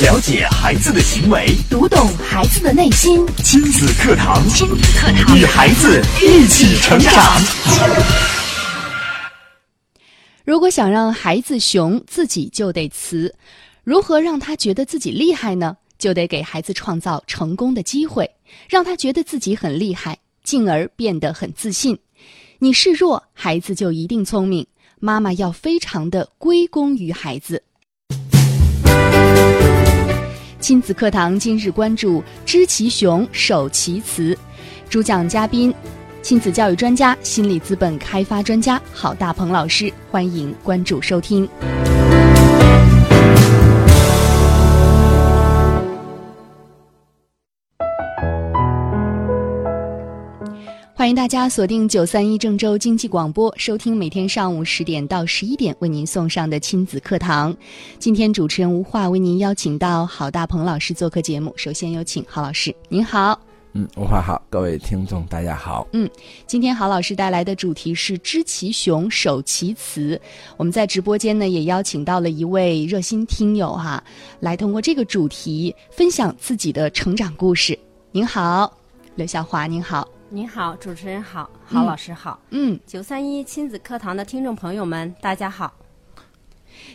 了解孩子的行为，读懂孩子的内心。亲子课堂，亲子课堂，与孩子一起成长。如果想让孩子熊，自己就得雌。如何让他觉得自己厉害呢？就得给孩子创造成功的机会，让他觉得自己很厉害，进而变得很自信。你示弱，孩子就一定聪明。妈妈要非常的归功于孩子。亲子课堂今日关注：知其雄，守其雌。主讲嘉宾：亲子教育专家、心理资本开发专家郝大鹏老师。欢迎关注收听。欢迎大家锁定九三一郑州经济广播，收听每天上午十点到十一点为您送上的亲子课堂。今天主持人吴化为您邀请到郝大鹏老师做客节目。首先有请郝老师，您好。嗯，吴化好，各位听众大家好。嗯，今天郝老师带来的主题是知其雄，守其雌。我们在直播间呢也邀请到了一位热心听友哈，来通过这个主题分享自己的成长故事。您好，刘小华，您好。您好，主持人好，郝老师好，嗯，九三一亲子课堂的听众朋友们，大家好。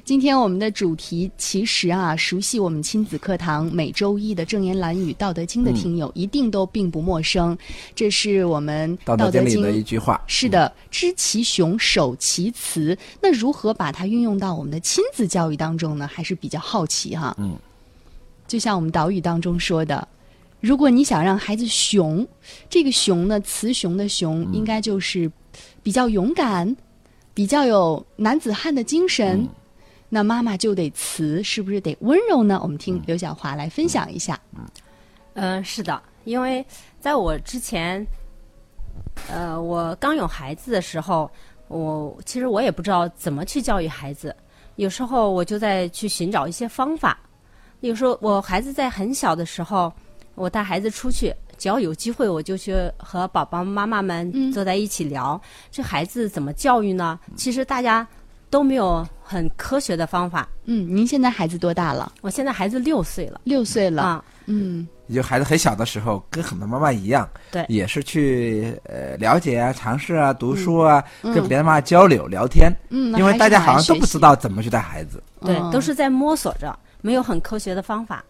今天我们的主题其实啊，熟悉我们亲子课堂每周一的正言蓝语《道德经》的听友，一定都并不陌生。这是我们《道德经》里的一句话。是的，知其雄，守其雌。那如何把它运用到我们的亲子教育当中呢？还是比较好奇哈。嗯，就像我们导语当中说的。如果你想让孩子雄，这个雄呢，雌雄的雄，应该就是比较勇敢，比较有男子汉的精神。那妈妈就得慈，是不是得温柔呢？我们听刘晓华来分享一下。嗯，是的，因为在我之前，呃，我刚有孩子的时候，我其实我也不知道怎么去教育孩子，有时候我就在去寻找一些方法。有时候我孩子在很小的时候。我带孩子出去，只要有机会，我就去和宝宝妈妈们坐在一起聊。这孩子怎么教育呢？其实大家都没有很科学的方法。嗯，您现在孩子多大了？我现在孩子六岁了。六岁了啊，嗯。也就孩子很小的时候，跟很多妈妈一样，对，也是去呃了解啊、尝试啊、读书啊，跟别的妈妈交流聊天。嗯，因为大家好像都不知道怎么去带孩子。对，都是在摸索着，没有很科学的方法。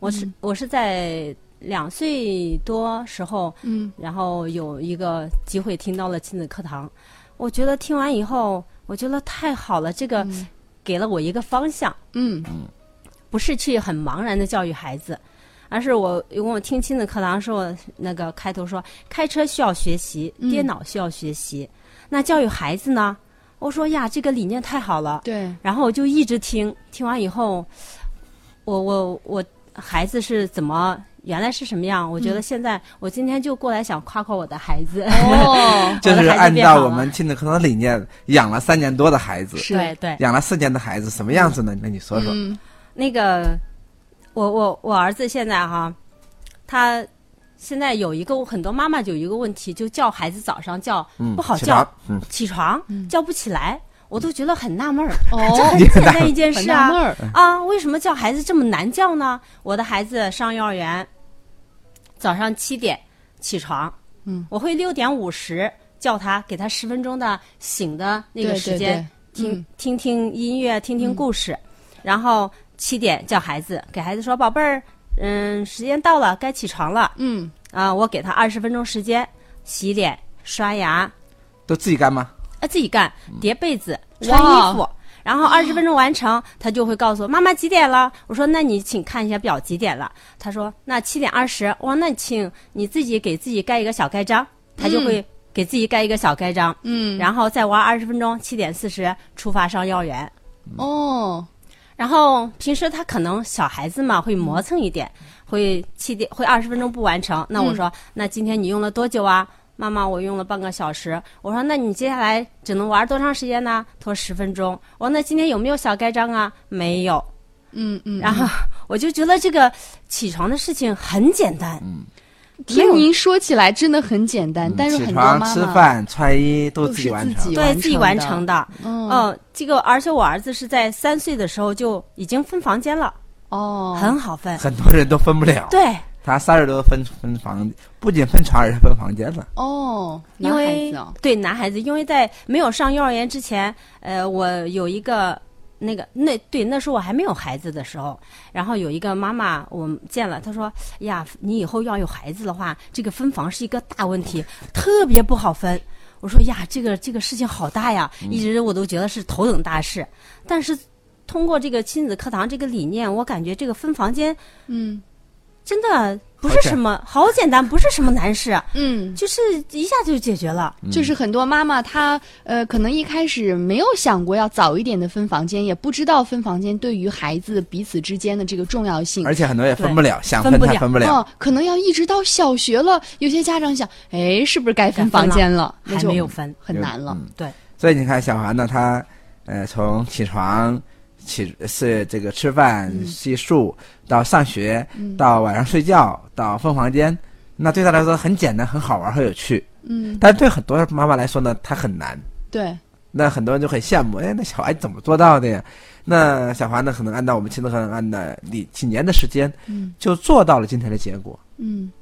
我是我是在两岁多时候，嗯，然后有一个机会听到了亲子课堂，我觉得听完以后，我觉得太好了，这个给了我一个方向，嗯。嗯，不是去很茫然的教育孩子，而是我因为我听亲子课堂时候，那个开头说开车需要学习，电脑需要学习，那教育孩子呢？我说呀，这个理念太好了，对，然后我就一直听，听完以后，我我我。孩子是怎么原来是什么样？我觉得现在我今天就过来想夸夸我的孩子。哦，就是按照我们亲子课堂理念养了三年多的孩子，对对，养了四年的孩子什么样子呢？那你说说。那个，我我我儿子现在哈，他现在有一个很多妈妈有一个问题，就叫孩子早上叫不好叫，起床叫不起来。我都觉得很纳闷儿，这很简单一件事啊啊！为什么叫孩子这么难叫呢？我的孩子上幼儿园，早上七点起床，嗯，我会六点五十叫他，给他十分钟的醒的那个时间，听听听音乐，听听故事，然后七点叫孩子，给孩子说宝贝儿，嗯，时间到了，该起床了，嗯。啊，我给他二十分钟时间，洗脸、刷牙，都自己干吗？啊，自己干，叠被子、穿衣服，然后二十分钟完成，他就会告诉我妈妈几点了。我说那你请看一下表几点了。他说那七点二十。我说那请你自己给自己盖一个小盖章。他就会给自己盖一个小盖章。嗯，然后再玩二十分钟，七点四十出发上幼儿园。哦，然后平时他可能小孩子嘛会磨蹭一点，会七点会二十分钟不完成。那我说那今天你用了多久啊？妈妈，我用了半个小时。我说，那你接下来只能玩多长时间呢？他说十分钟。我说，那今天有没有小盖章啊？没有。嗯嗯。然后我就觉得这个起床的事情很简单。嗯。听您说起来真的很简单，但是很多妈妈吃饭、穿衣都自己完成，对自己完成的。嗯。这个而且我儿子是在三岁的时候就已经分房间了。哦，很好分。很多人都分不了。对，他三十多分分房，不仅分床，而且分房间了。哦，男孩因为子哦对男孩子，因为在没有上幼儿园之前，呃，我有一个那个那对那时候我还没有孩子的时候，然后有一个妈妈我们见了，她说呀，你以后要有孩子的话，这个分房是一个大问题，特别不好分。我说呀，这个这个事情好大呀，一直我都觉得是头等大事。但是通过这个亲子课堂这个理念，我感觉这个分房间嗯真的不是什么好简单，不是什么难事，嗯，就是一下就解决了。就是很多妈妈她呃，可能一开始没有想过要早一点的分房间，也不知道分房间对于孩子彼此之间的这个重要性。而且很多也分不了，想分不了他分不了。哦，可能要一直到小学了，有些家长想，哎，是不是该分房间了？那还就没有分很难了。嗯对，所以你看，小韩呢，他呃，从起床、起是这个吃饭、洗漱，到上学，到晚上睡觉，到分房间，那对他来说很简单、很好玩、很有趣。嗯，但是对很多妈妈来说呢，他很难。对，那很多人就很羡慕，哎，那小孩怎么做到的呀？那小华呢，可能按照我们亲子课堂按的几几年的时间，嗯就做到了今天的结果。嗯，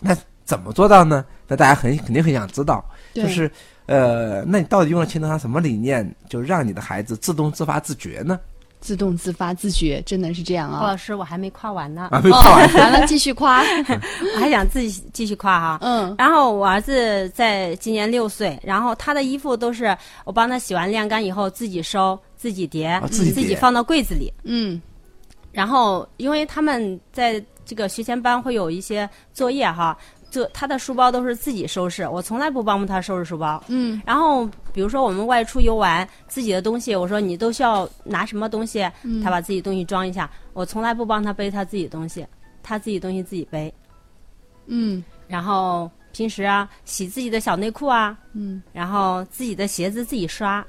那怎么做到呢？那大家很肯定很想知道，就是呃，那你到底用了亲子课什么理念，就让你的孩子自动自发自觉呢？自动自发自觉，真的是这样啊。郭老师，我还没夸完呢，啊，没哦夸完，，完了继续夸。我还想自己继续夸哈。嗯然后我儿子在今年六岁，然后他的衣服都是我帮他洗完晾干以后自己收、自己叠、哦自己叠放到柜子里。嗯然后因为他们在这个学前班会有一些作业哈，就他的书包都是自己收拾，我从来不帮他收拾书包。嗯然后比如说我们外出游玩，自己的东西，我说你都需要拿什么东西，嗯他把自己东西装一下，我从来不帮他背他自己东西，他自己东西自己背。嗯然后平时啊，洗自己的小内裤啊，嗯，然后自己的鞋子自己刷。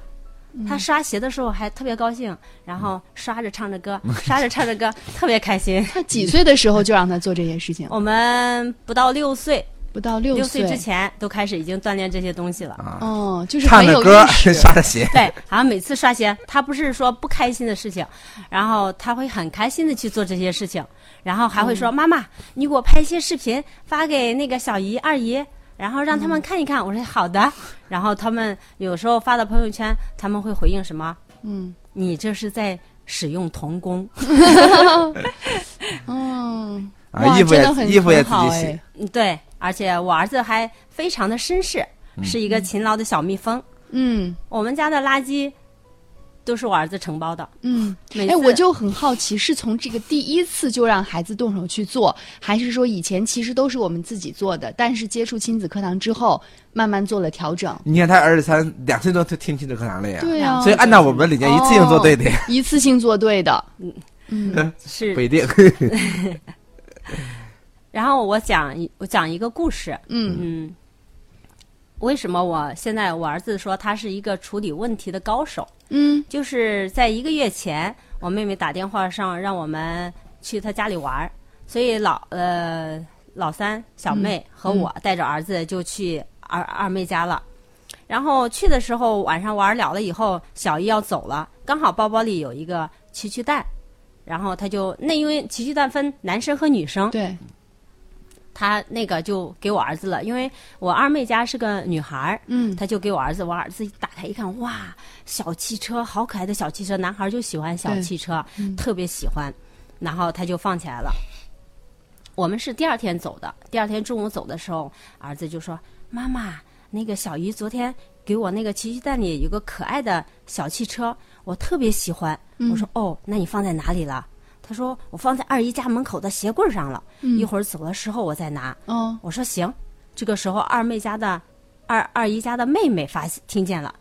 他刷鞋的时候还特别高兴，然后刷着唱着歌，刷着唱着歌，特别开心。他几岁的时候就让他做这些事情？我们不到六岁，不到六六岁之前都开始已经锻炼这些东西了。啊，哦，就是唱着歌。刷着鞋，对，好像每次刷鞋，他不是说不开心的事情，然后他会很开心的去做这些事情，然后还会说：“妈妈，你给我拍一些视频发给那个小姨、二姨，然后让他们看一看。我说：“好的。”然后他们有时候发到朋友圈，他们会回应什么？嗯你这是在使用童工。嗯，啊，哇衣服真的很也衣服也很自己洗对，而且我儿子还非常的绅士，是一个勤劳的小蜜蜂。嗯我们家的垃圾都是我儿子承包的。嗯。每哎，我就很好奇，是从这个第一次就让孩子动手去做，还是说以前其实都是我们自己做的，但是接触亲子课堂之后，慢慢做了调整？你看他儿子才两岁多就听亲子课堂了呀，对啊，所以按照我们的理念，一次性做对的呀，一次性做对的。嗯 是不一定。然后我讲一我讲一个故事，嗯嗯，为什么我现在我儿子说他是一个处理问题的高手？嗯。就是在一个月前，我妹妹打电话上让我们去她家里玩儿，所以老呃老三小妹和我带着儿子就去二二妹家了。然后去的时候晚上玩了了以后，小姨要走了，刚好包包里有一个奇趣蛋，然后他就那因为奇趣蛋分男生和女生，对，他那个就给我儿子了，因为我二妹家是个女孩儿，嗯他就给我儿子，我儿子一打开一看，哇，小汽车，好可爱的小汽车，男孩就喜欢小汽车，嗯特别喜欢，然后他就放起来了。我们是第二天走的，第二天中午走的时候，儿子就说：“妈妈，那个小姨昨天给我那个奇趣蛋里有个可爱的小汽车，我特别喜欢。我说：“哦，那你放在哪里了？”他说：“我放在二姨家门口的鞋柜上了，一会儿走的时候我再拿。”哦，我说行。这个时候，二妹家的二二姨家的妹妹发现听见了，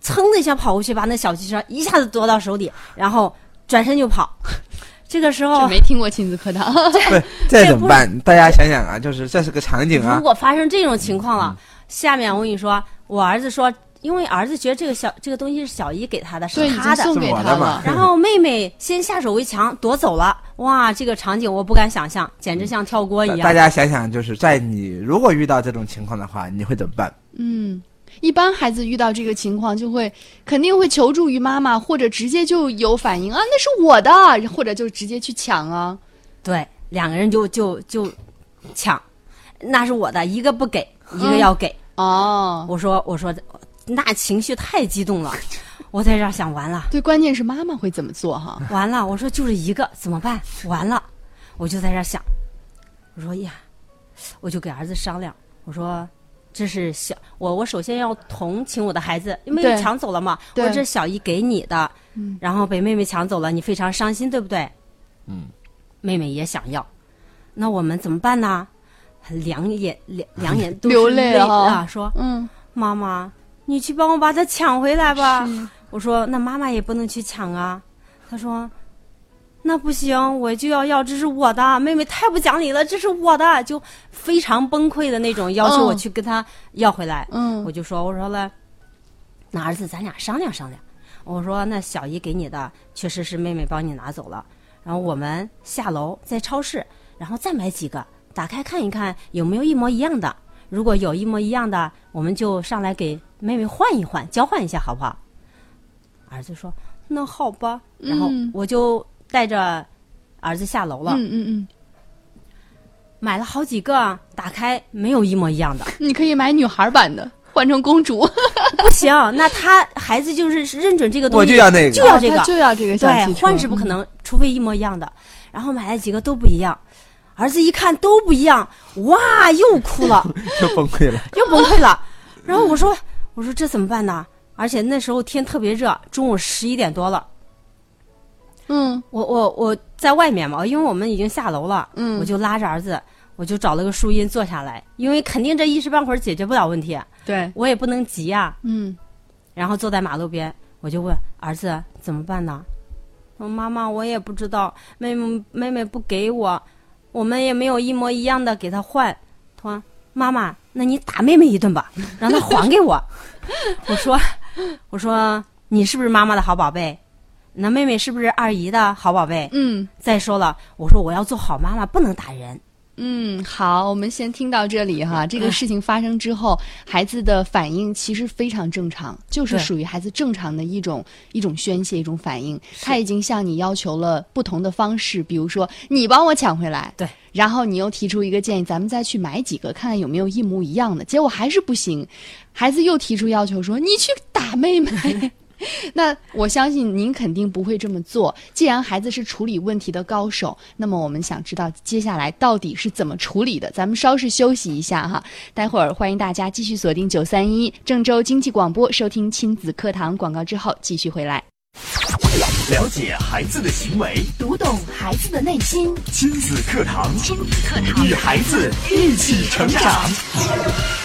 噌的一下跑过去，把那小汽车一下子夺到手里，然后转身就跑。这个时候这，没听过亲子课堂。这，这怎么办？大家想想啊，就是这是个场景啊如，果发生这种情况了，下面我跟你说，我儿子说，因为儿子觉得这个小这个东西是小姨给他的，是他的。送给他的。然后妹妹先下手为强，夺走了。哇，这个场景我不敢想象，简直像跳锅一样。大大家想想，就是在你如果遇到这种情况的话，你会怎么办？嗯，一般孩子遇到这个情况，就会肯定会求助于妈妈，或者直接就有反应啊，那是我的，或者就直接去抢啊。对，两个人就就就抢，那是我的，一个不给，一个要给。哦，我说我说，那情绪太激动了，我在这儿想完了，对，关键是妈妈会怎么做哈？完了，我说就是一个怎么办？完了，我就在这儿想，我说呀，我就给儿子商量，我说这是小我我首先要同情我的孩子，因为抢走了嘛，我这小姨给你的，嗯。然后被妹妹抢走了，你非常伤心，对不对？嗯，妹妹也想要，那我们怎么办呢？两眼两两眼都是 流泪啊啊，说嗯，妈妈，你去帮我把它抢回来吧。我说那妈妈也不能去抢啊。他说那不行，我就要要，这是我的。妹妹太不讲理了，这是我的，就非常崩溃的那种，要求我嗯去跟他要回来。嗯我就说我说了，那儿子咱俩商量商量。我说那小姨给你的确实是妹妹帮你拿走了，然后我们下楼在超市，然后再买几个，打开看一看有没有一模一样的。如果有一模一样的，我们就上来给妹妹换一换，交换一下，好不好？儿子说：“那好吧。”然后嗯。我就带着儿子下楼了，嗯嗯嗯，买了好几个，打开没有一模一样的，你可以买女孩版的，换成公主，不行，那他孩子就是认准这个东西，我就要那个。就要这个，他就要这个对换是不可能，除非一模一样的。然后买了几个都不一样，儿子一看都不一样，哇，又哭了，又崩溃了。又崩溃了。然后我说，我说这怎么办呢？而且那时候天特别热，中午十一点多了，嗯我我我在外面嘛，因为我们已经下楼了，嗯我就拉着儿子，我就找了个树荫坐下来，因为肯定这一时半会儿解决不了问题，对，我也不能急呀、嗯然后坐在马路边，我就问儿子怎么办呢？说妈妈，我也不知道，妹妹妹妹不给我，我们也没有一模一样的给她换。他说妈妈，那你打妹妹一顿吧，让她还给我。我说我说你是不是妈妈的好宝贝？那妹妹是不是二姨的好宝贝？嗯再说了，我说我要做好妈妈，不能打人。嗯，好，我们先听到这里哈。这个事情发生之后，孩子的反应其实非常正常，就是属于孩子正常的一种一种宣泄、一种反应。他已经向你要求了不同的方式，比如说你帮我抢回来，对，然后你又提出一个建议，咱们再去买几个，看看有没有一模一样的。结果还是不行，孩子又提出要求说你去打妹妹。那我相信您肯定不会这么做。既然孩子是处理问题的高手，那么我们想知道接下来到底是怎么处理的。咱们稍事休息一下哈，待会儿欢迎大家继续锁定九三一郑州经济广播收听亲子课堂广告之后继续回来。了解孩子的行为，读懂孩子的内心。亲子课堂，亲子课堂，与孩子一起成长。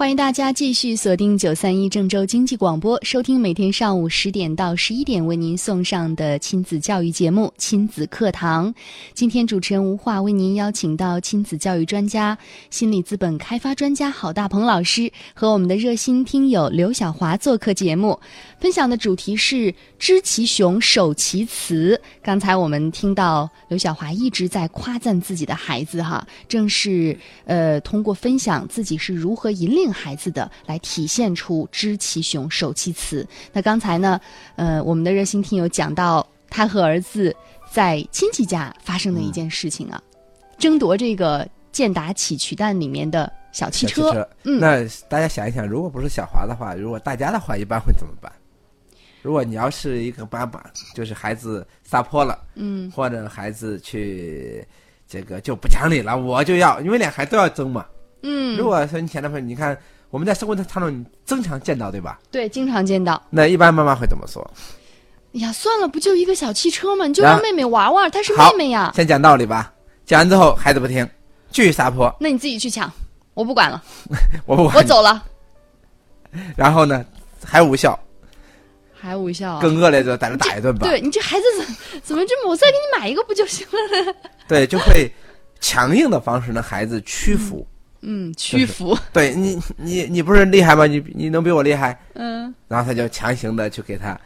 欢迎大家继续锁定九三一郑州经济广播，收听每天上午十点到十一点为您送上的亲子教育节目《亲子课堂》。今天主持人吴化为您邀请到亲子教育专家、心理资本开发专家郝大鹏老师和我们的热心听友刘晓华做客节目，分享的主题是“知其雄，守其雌”。刚才我们听到刘小华一直在夸赞自己的孩子哈，正是呃通过分享自己是如何引领孩子的，来体现出知其雄，守其雌。那刚才呢，呃，我们的热心听友讲到他和儿子在亲戚家发生的一件事情啊，争夺这个健达起取蛋里面的小汽小车。嗯那大家想一想，如果不是小华的话，如果大家的话，一般会怎么办？如果你要是一个爸爸，就是孩子撒泼了，嗯或者孩子去这个就不讲理了，我就要，因为两孩子都要争嘛。嗯，如果说你前男朋友，你看我们在生活当中你经常见到，对吧？对，经常见到。那一般妈妈会怎么说？哎呀，算了，不就一个小汽车吗？你就让妹妹玩玩，她是妹妹呀。先讲道理吧，讲完之后孩子不听，继续撒泼，那你自己去抢，我不管了，我不管。我走了。然后呢，还无效，还无效啊。更恶劣的在那打一顿吧。对你这孩子怎怎么这么？我再给你买一个不就行了呢？对，就会强硬的方式让孩子屈服。嗯，屈服。对你，你你不是厉害吗？你你能比我厉害？嗯然后他就强行的去给他，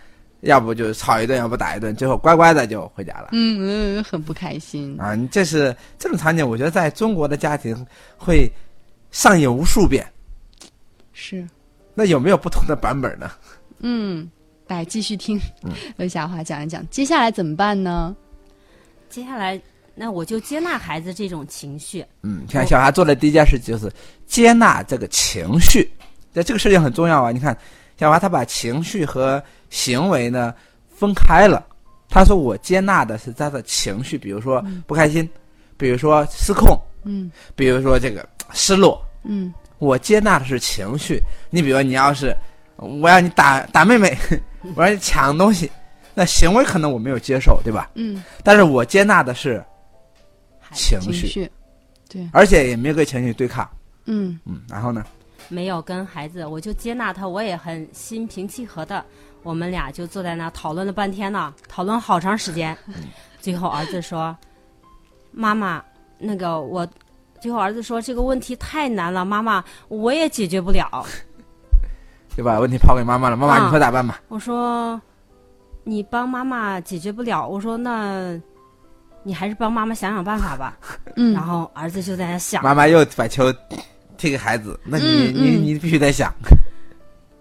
要不就吵一顿，要不打一顿，最后乖乖的就回家了。嗯嗯，很不开心。啊，你这是这种场景，我觉得在中国的家庭会上演无数遍。是，那有没有不同的版本呢？嗯，来继续听 刘霞华讲一讲，接下来怎么办呢？接下来，那我就接纳孩子这种情绪。嗯，你看小孩做的第一件事就是接纳这个情绪，那这个事情很重要啊。你看小华他把情绪和行为呢分开了，他说我接纳的是他的情绪，比如说不开心，比如说失控，嗯比如说这个失落，嗯我接纳的是情绪。你比如你要是我要你打打妹妹，我让你抢东西，那行为可能我没有接受，对吧？嗯，但是我接纳的是情绪，情绪，对，而且也没有跟情绪对抗。嗯嗯，然后呢？没有跟孩子，我就接纳他，我也很心平气和的，我们俩就坐在那讨论了半天呢，讨论好长时间。最后儿子说：“妈妈，那个我。”最后儿子说：“这个问题太难了，妈妈，我也解决不了。就把问题抛给妈妈了。妈妈，啊你说咋办吧？”我说：“你帮妈妈解决不了。”我说：“那，你还是帮妈妈想想办法吧。”嗯，然后儿子就在那想，妈妈又把球踢给孩子，那你、嗯你嗯你必须得想。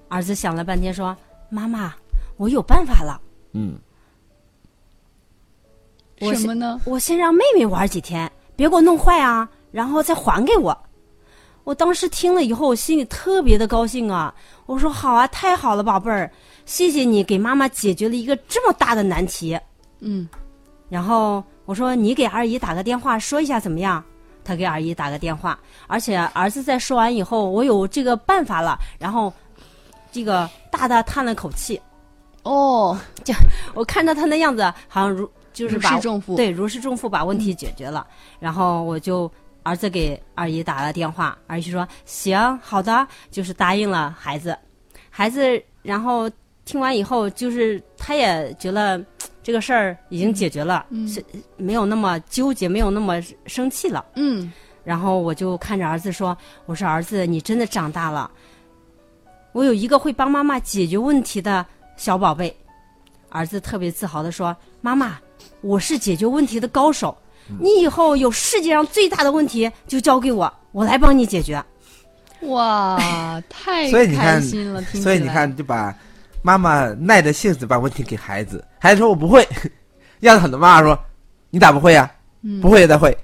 儿子想了半天说：“妈妈，我有办法了。”嗯，我什么呢？我先让妹妹玩几天，别给我弄坏啊，然后再还给我。我当时听了以后，我心里特别的高兴啊！我说好啊，太好了，宝贝儿，谢谢你给妈妈解决了一个这么大的难题。嗯然后我说你给二姨打个电话说一下怎么样？他给二姨打个电话，而且儿子在说完以后，我有这个办法了，然后这个大大叹了口气。哦，就我看着他那样子，好像如就是把对，如释重负把问题解决了。然后我就儿子给二姨打了电话，二姨说行，好的，就是答应了孩子。孩子然后听完以后，就是他也觉得这个事儿已经解决了，是没有那么纠结，没有那么生气了。嗯然后我就看着儿子说：“我说儿子，你真的长大了，我有一个会帮妈妈解决问题的小宝贝。”儿子特别自豪的说：“妈妈，我是解决问题的高手，你以后有世界上最大的问题就交给我，我来帮你解决。哇，太所以你看开心了，所以你看，就把妈妈耐着性子把问题给孩子，孩子说我不会，让很多妈妈说你咋不会呀、不会也得会，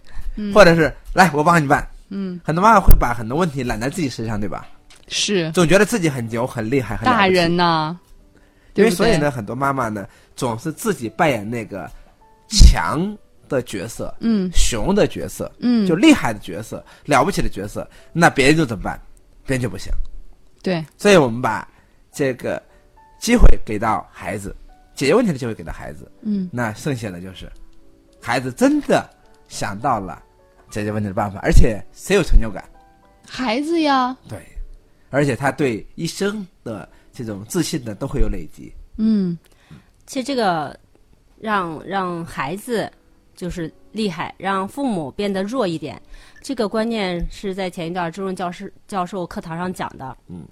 或者是来我帮你办。嗯，很多妈妈会把很多问题揽在自己身上，对吧？是。总觉得自己很牛、很厉害、很大人呢，因为所以呢，很多妈妈呢总是自己扮演那个强的角色，嗯熊的角色，嗯，就厉害的角色、了不起的角色，那别人就怎么办？别人就不行。对，所以我们把这个机会给到孩子，解决问题的机会给到孩子，嗯那剩下的就是孩子真的想到了解决问题的办法，而且谁有成就感？孩子呀，对，而且他对一生的这种自信呢都会有累积。嗯其实这个让让孩子就是厉害，让父母变得弱一点，这个观念是在前一段周润教师教授课堂上讲的。嗯，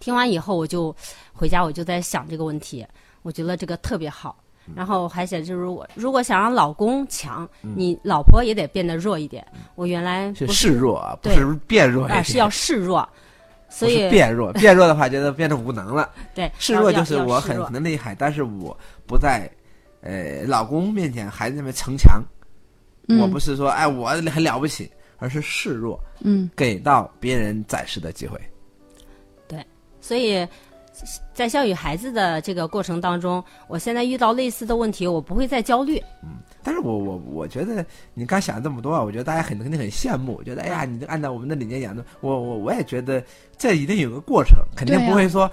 听完以后，我就回家我就在想这个问题，我觉得这个特别好。然后还写就是如果如果想让老公强，你老婆也得变得弱一点。我原来是示弱啊，不是变弱啊是要示弱，所以变弱，变弱的话觉得变得无能了。对示弱就是我很很厉害，但是我不在呃老公面前、孩子面前逞强。嗯我不是说哎我很了不起，而是示弱，嗯给到别人展示的机会。对所以，在教育孩子的这个过程当中，我现在遇到类似的问题，我不会再焦虑。嗯但是我我我觉得你刚想这么多啊，我觉得大家很肯定很羡慕，觉得哎呀，你就按照我们的理念养的，我我我也觉得这一定有个过程，肯定不会说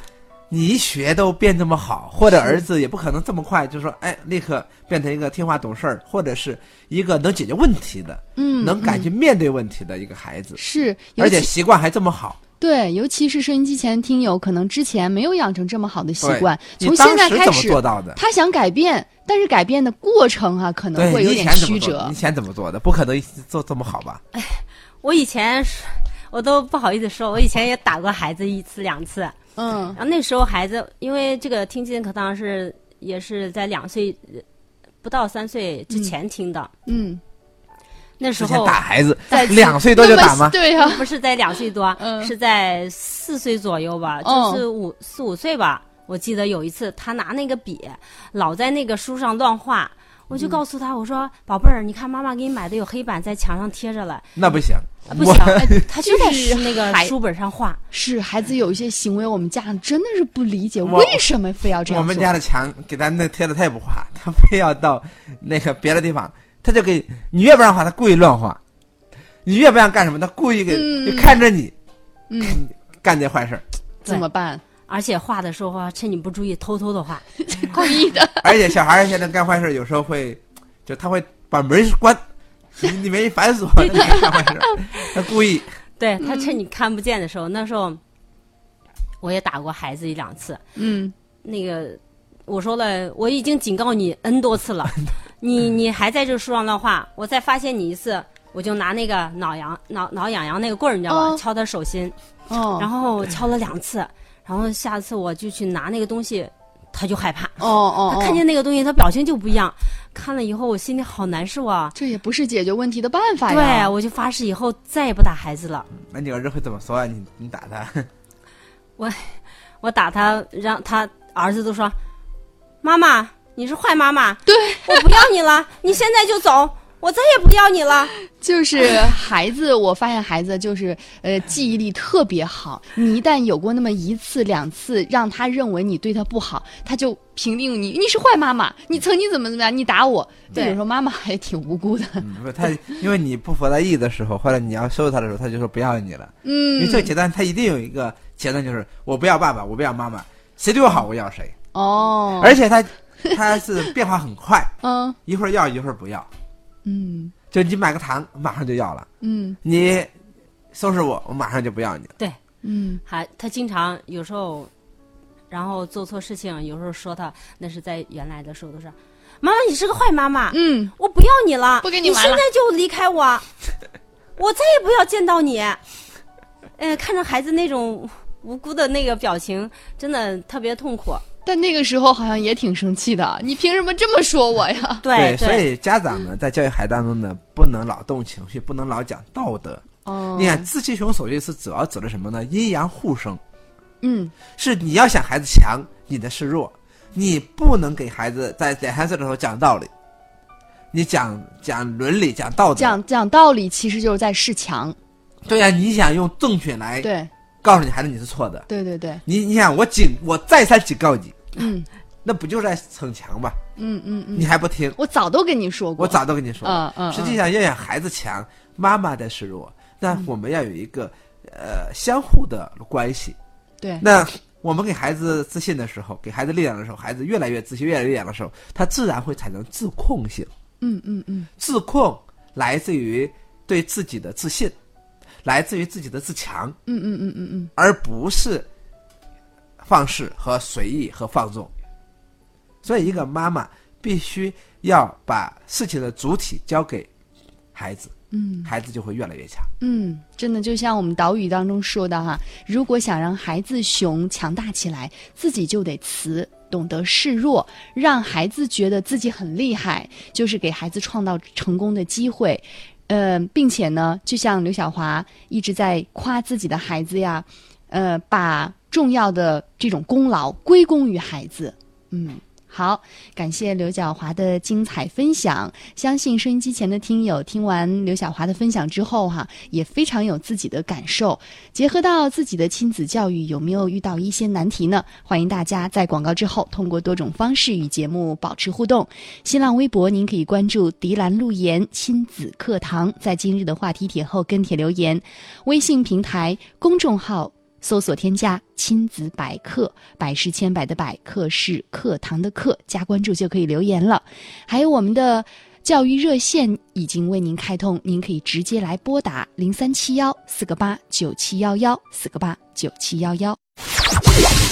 你一学都变这么好，或者儿子也不可能这么快就说哎立刻变成一个听话懂事儿，或者是一个能解决问题的，嗯，能敢去面对问题的一个孩子，是，而且习惯还这么好。对，尤其是收音机前的听友，可能之前没有养成这么好的习惯，从当时怎么现在开始，做到的？他想改变，但是改变的过程啊，可能会有点？曲折以。前怎么做的？不可能做这么好吧？我以前是我都不好意思说，我以前也打过孩子一次两次。嗯然后那时候孩子，因为这个听经课堂是也是在两岁呃不到三岁之前听的，嗯那时候打孩子在，两岁多就打吗？对呀、不是在两岁多，嗯是在四岁左右吧，哦就是五四五岁吧。我记得有一次，他拿那个笔老在那个书上乱画，我嗯就告诉他，我说：“宝贝儿，你看妈妈给你买的有黑板在墙上贴着了，那不行，啊不行，哎他就在那个书本上画。是孩子有一些行为，我们家长真的是不理解，为什么非要这样做？我们家的墙给他那贴的，他也不画，他非要到那个别的地方，他就给你越不让画，他故意乱画；你越不让干什么，他故意给、嗯就看着你嗯，干这坏事儿。怎么办？而且画的时候啊，趁你不注意偷偷的画。故意的。而且小孩现在干坏事，有时候会，就他会把门关，你里面一反锁，他干坏事，他故意。对他趁你看不见的时候，那时候我也打过孩子一两次。嗯，那个我说了，我已经警告你 n 多次了，你你还在这书上乱画，我再发现你一次，我就拿那个挠痒挠挠痒痒那个棍儿，你知道吧，哦敲他手心，哦，然后敲了两次，然后下次我就去拿那个东西，他就害怕，哦哦，他看见那个东西，他表情就不一样，看了以后我心里好难受啊。这也不是解决问题的办法呀对，呀。我就发誓以后再也不打孩子了。那你儿子会怎么说啊？你你打他，我我打他，让他儿子都说：“妈妈，你是坏妈妈，对我不要你了，你现在就走，我再也不要你了。就是孩子，我发现孩子就是呃记忆力特别好。你一旦有过那么一次两次，让他认为你对他不好，他就评定你你是坏妈妈，你曾经怎么怎么样，你打我。对有时候妈妈还挺无辜的。嗯不，他因为你不服他意的时候，或者你要收拾他的时候，他就说不要你了。嗯因为嗯这个阶段他一定有一个阶段，就是我不要爸爸，我不要妈妈，谁对我好我要谁。哦，而且他他是变化很快，嗯一会儿要一会儿不要。嗯。就你买个糖，马上就要了；嗯。你收拾我，我马上就不要你了。嗯。还他经常有时候，然后做错事情，有时候说他那是在原来的时候都是，妈妈你是个坏妈妈，嗯，我不要你了，你不跟你玩了。现在就离开我，我再也不要见到你。呃，看着孩子那种无辜的那个表情，真的特别痛苦。但那个时候好像也挺生气的。你凭什么这么说我呀？对所以家长们，在教育孩子当中呢，不能老动情绪，不能老讲道德。哦你看，自欺雄手就是主要指的什么呢？阴阳互生，嗯是你要想孩子强，你的是弱，你不能给孩子在两三岁的时候讲道理，你讲讲伦理、讲道德。讲讲道理其实就是在示强。对呀、你想用正确来对告诉你孩子你是错的。对对对，你你想我警我再三警告你，嗯那不就是在逞强吗？嗯嗯嗯，你还不听，我早都跟你说过。我早都跟你说过。嗯嗯，实际上要想孩子强，妈妈的示弱，那我们要有一个呃相互的关系。对那我们给孩子自信的时候，给孩子力量的时候，孩子越来越自信，越来越力量的时候，他自然会产生自控性。嗯嗯嗯自控来自于对自己的自信，来自于自己的自强，嗯嗯嗯嗯嗯，而不是放肆和随意和放纵。所以，一个妈妈必须要把事情的主体交给孩子，嗯孩子就会越来越强。嗯，真的就像我们导语当中说的哈，如果想让孩子雄强大起来，自己就得慈，懂得示弱，让孩子觉得自己很厉害，就是给孩子创造成功的机会。呃，并且呢，就像刘晓华一直在夸自己的孩子呀，呃，把重要的这种功劳归功于孩子。嗯，好，感谢刘晓华的精彩分享。相信收音机前的听友听完刘晓华的分享之后，哈，也非常有自己的感受。结合到自己的亲子教育，有没有遇到一些难题呢？欢迎大家在广告之后，通过多种方式与节目保持互动。新浪微博您可以关注“迪兰路言亲子课堂”，在今日的话题帖后跟帖留言。微信平台公众号搜索添加“亲子百科”，百是千百的百，课是课堂的课，加关注就可以留言了。还有我们的教育热线已经为您开通，您可以直接来拨打零三七幺四个八九七幺幺四个八九七幺幺。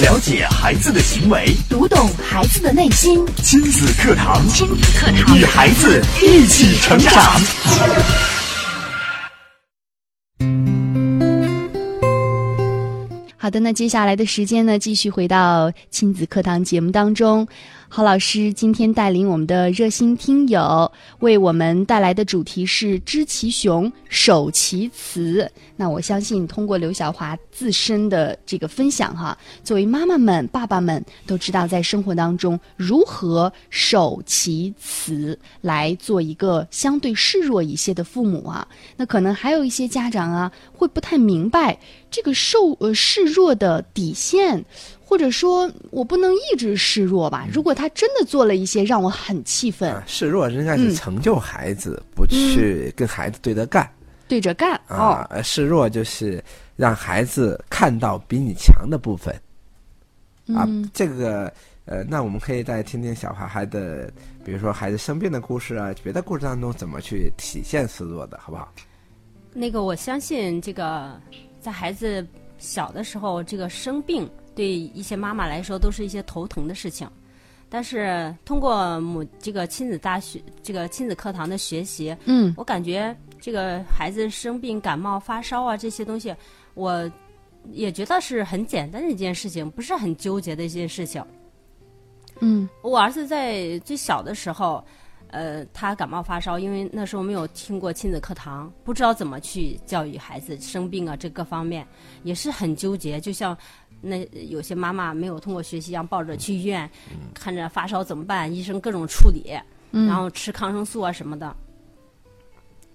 了解孩子的行为，读懂孩子的内心。亲子课堂，亲子课堂与孩子一起成长。好的，那接下来的时间呢，继续回到亲子课堂节目当中。郝老师今天带领我们的热心听友为我们带来的主题是知其雄，守其雌。那我相信通过刘晓华自身的这个分享哈，作为妈妈们、爸爸们都知道在生活当中如何守其雌，来做一个相对示弱一些的父母啊。那可能还有一些家长啊会不太明白这个受呃示弱的底线。或者说我不能一直示弱吧？如果他真的做了一些让我很气愤，啊示弱应该是成就孩子，不去跟孩子对着干。对着干啊示弱就是让孩子看到比你强的部分。啊，嗯这个呃，那我们可以再听听小孩孩的，比如说孩子生病的故事啊，别的故事当中怎么去体现示弱的，好不好？那个我相信这个在孩子小的时候，这个生病对一些妈妈来说都是一些头疼的事情。但是通过母这个亲子大学这个亲子课堂的学习，嗯我感觉这个孩子生病、感冒、发烧啊这些东西，我也觉得是很简单的一件事情，不是很纠结的一件事情。嗯我儿子在最小的时候，呃，他感冒发烧，因为那时候没有听过亲子课堂，不知道怎么去教育孩子生病啊，这各方面也是很纠结。就像那有些妈妈没有通过学习一样，抱着去医院，看着发烧怎么办，医生各种处理，然后吃抗生素啊什么的。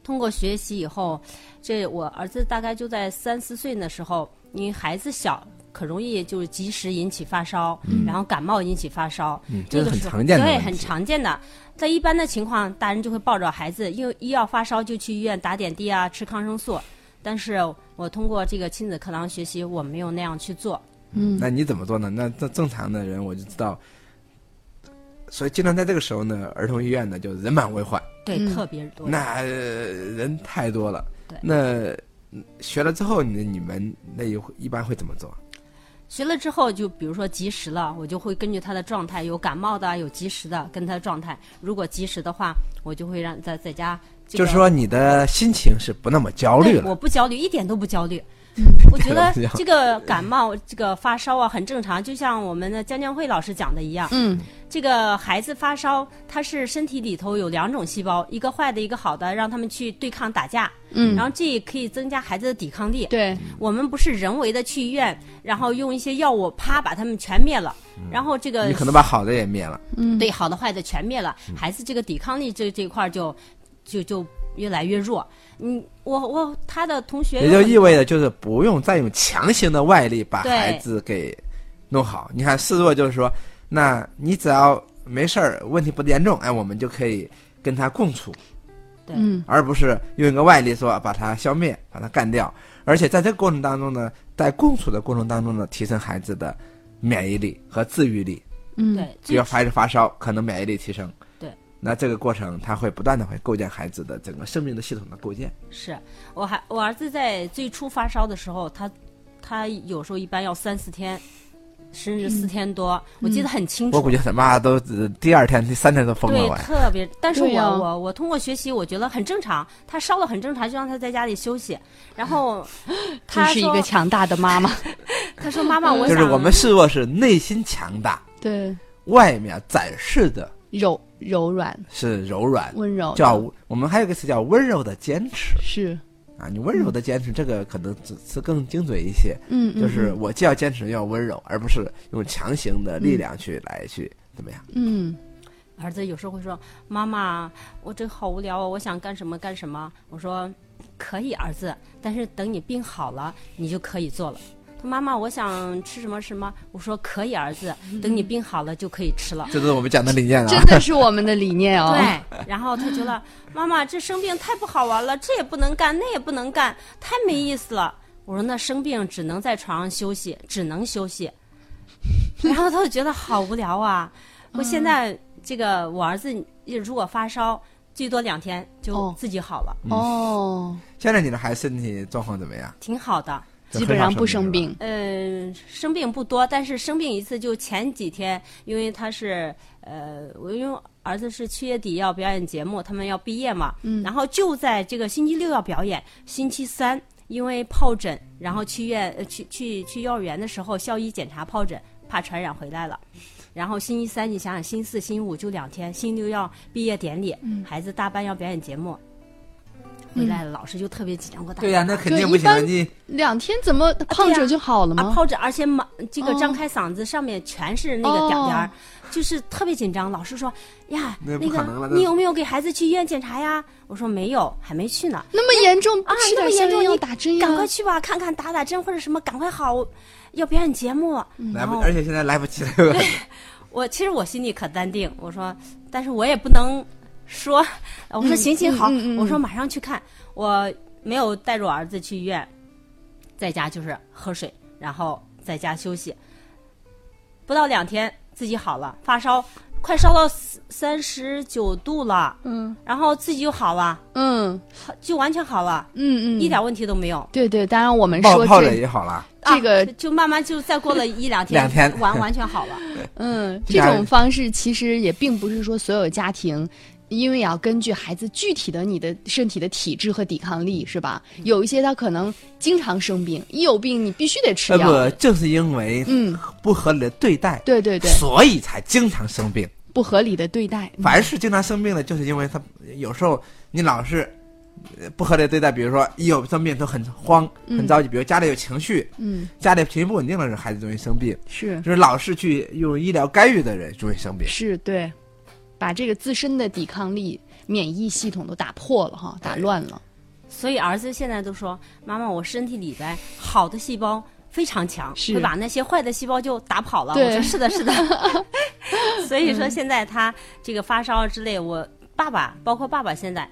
通过学习以后，这我儿子大概就在三四岁的时候，因为孩子小，可容易就是及时引起发烧，然后感冒引起发烧，嗯，这是很常见的。对，很常见的。在一般的情况，大人就会抱着孩子，因为一要发烧就去医院打点滴啊，吃抗生素。但是我通过这个亲子课堂学习，我没有那样去做。嗯那你怎么做呢？那这正常的人我就知道，所以经常在这个时候呢，儿童医院呢就人满为患，对，嗯特别多。那、呃人太多了。对那嗯学了之后，你你们那一一般会怎么做？学了之后，就比如说及时了，我就会根据他的状态，有感冒的，有及时的，跟他的状态。如果及时的话，我就会让在在家、这个。就是说你的心情是不那么焦虑，了。我不焦虑，一点都不焦虑。我觉得这个感冒、这个发烧啊，很正常，就像我们的江江慧老师讲的一样。嗯。这个孩子发烧，他是身体里头有两种细胞，一个坏的，一个好的，让他们去对抗打架。嗯，然后这也可以增加孩子的抵抗力。对，我们不是人为的去医院，然后用一些药物啪把他们全灭了，然后这个你可能把好的也灭了。嗯。对好的坏的全灭了，孩子这个抵抗力这这一块儿就就就越来越弱。嗯，我我他的同学也就意味着就是不用再用强行的外力把孩子给弄好。你看示弱就是说，那你只要没事儿，问题不严重，哎，我们就可以跟他共处，对嗯而不是用一个外力说把他消灭、把他干掉。而且在这个过程当中呢，在共处的过程当中呢，提升孩子的免疫力和自愈力。嗯对只要孩子发烧，可能免疫力提升。对，那这个过程他会不断的会构建孩子的整个生命的系统的构建。是我还我儿子在最初发烧的时候，他他有时候一般要三四天，甚至四天多，我记得很清楚。我估计他妈都呃第二天、第三天都疯了对，我。特别，但是我、我我通过学习，我觉得很正常。他烧了很正常，就让他在家里休息。然后真 他说是一个强大的妈妈。他说妈妈，我想就是我们示弱是内心强大，对，外面展示的柔柔软是柔软，温柔叫我们还有一个词叫温柔的坚持是啊。你温柔的坚持，这个可能只是更精准一些，嗯嗯就是我既要坚持又要温柔，而不是用强行的力量去来去怎么样。嗯儿子有时候会说：“妈妈，我这好无聊啊，我想干什么干什么。”我说：“可以，儿子，但是等你病好了，你就可以做了。”他说：“妈妈，我想吃什么什么。”我说：“可以，儿子，等你病好了就可以吃了。这都是我们讲的理念啊。真的是我们的理念哦。对，然后他觉得妈妈这生病太不好玩了，这也不能干，那也不能干，太没意思了。我说那生病只能在床上休息，只能休息。然后他就觉得好无聊啊。我现在这个我儿子如果发烧，最多两天就哦自己好了，哦，现在你的孩子身体状况怎么样？挺好的。基本上不生。病。嗯，生病不多，但是生病一次就前几天，因为他是呃，我因为儿子是七月底要表演节目，他们要毕业嘛，嗯然后就在这个星期六要表演，星期三因为疱疹，然后去院呃去去去幼儿园的时候，校医检查疱疹，怕传染回来了，然后星期三你想想，星期四、星期五就两天，星期六要毕业典礼，孩子大班要表演节目，回来了老师就特别紧张，给我打对呀、电话那肯定不行两天怎么泡着就好了啊，吗？抛着，而且满这个哦张开嗓子上面全是那个点点儿哦，就是特别紧张。老师说呀，那个你有没有给孩子去医院检查呀？我说没有，还没去呢。那么严重，不啊，那么严重，你打针呀？赶快去吧，看看打打针或者什么，赶快好，要表演节目。来不，而且现在来不及了。我其实我心里可淡定，我说，但是我也不能说，我说嗯行行好，嗯嗯嗯我说马上去看，我没有带着我儿子去医院，在家就是喝水，然后在家休息，不到两天自己好了，发烧快烧到三十九度了，嗯然后自己就好了，嗯就完全好了，嗯嗯，一点问题都没有。对对，当然我们说泡着也好了，这个啊就慢慢就再过了一两天，两天完完全好了。嗯，这种方式其实也并不是说所有家庭。因为要根据孩子具体的你的身体的体质和抵抗力，是吧？有一些他可能经常生病，一有病你必须得吃呃药。不，正是因为嗯，不合理的对待，对对对，所以才经常生病。不合理的对待。嗯凡是经常生病的，就是因为他有时候你老是呃不合理的对待，比如说一有生病都很慌、很着急，比如家里有情绪，嗯，家里情绪不稳定的人，孩子容易生病。是就是老是去用医疗干预的人容易生病。是，对，把这个自身的抵抗力、免疫系统都打破了哈，打乱了。所以儿子现在都说：“妈妈，我身体里边好的细胞非常强，会把那些坏的细胞就打跑了。”对我说：“是的，是的。”所以说现在他这个发烧之类，我爸爸包括爸爸现在，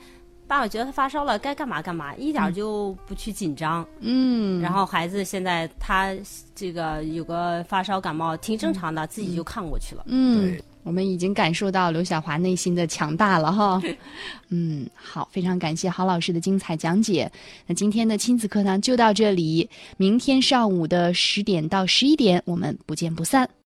爸爸觉得他发烧了该干嘛干嘛，一点儿就不去紧张。嗯，然后孩子现在他这个有个发烧感冒挺正常的，自己就看过去了。嗯对，我们已经感受到刘晓华内心的强大了哈。嗯，好，非常感谢郝老师的精彩讲解。那今天的亲子课堂就到这里，明天上午的十点到十一点，我们不见不散。